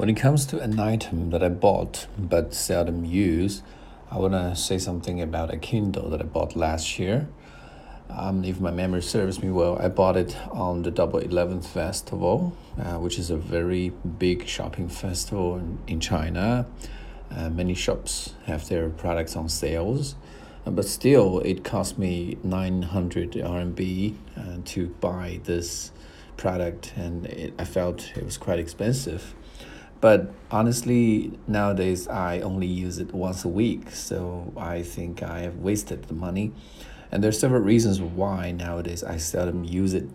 When it comes to an item that I bought but seldom use, I want to say something about a Kindle that I bought last year. Um, if my memory serves me well, I bought it on the Double Eleventh Festival, uh, which is a very big shopping festival in, in China. Uh, many shops have their products on sales, uh, but still, it cost me 900 RMB uh, to buy this product, and it, I felt it was quite expensive. But honestly, nowadays I only use it once a week, so I think I have wasted the money. And there's several reasons why nowadays I seldom use it.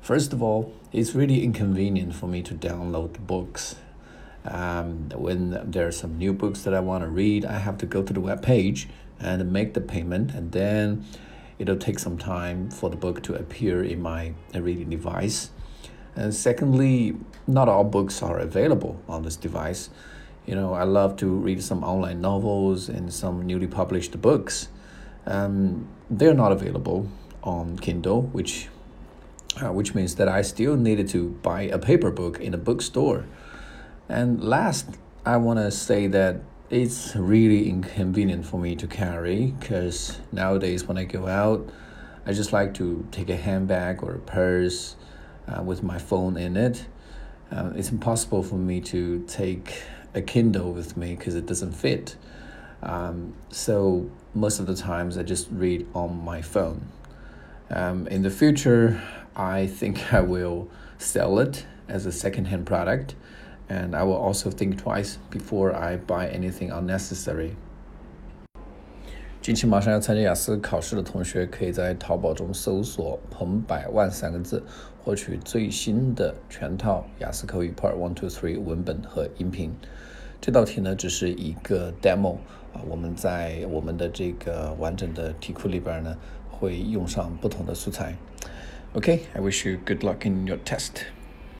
First of all, it's really inconvenient for me to download books. Um, when there are some new books that I want to read, I have to go to the web page and make the payment, and then it'll take some time for the book to appear in my reading device. And secondly, not all books are available on this device. You know, I love to read some online novels and some newly published books. Um, they're not available on Kindle, which uh, which means that I still needed to buy a paper book in a bookstore. And last, I want to say that it's really inconvenient for me to carry because nowadays when I go out, I just like to take a handbag or a purse uh, with my phone in it. Uh, it's impossible for me to take a Kindle with me because it doesn't fit. Um, so most of the times I just read on my phone. Um, in the future, I think I will sell it as a second-hand product, and I will also think twice before I buy anything unnecessary. 近期马上要参加雅思考试的同学，可以在淘宝中搜索“彭百万”三个字，获取最新的全套雅思口语 Part One、Two、Three 文本和音频。这道题呢，只是一个 demo 啊，我们在我们的这个完整的题库里边呢，会用上不同的素材。OK，I wish you good luck in your test.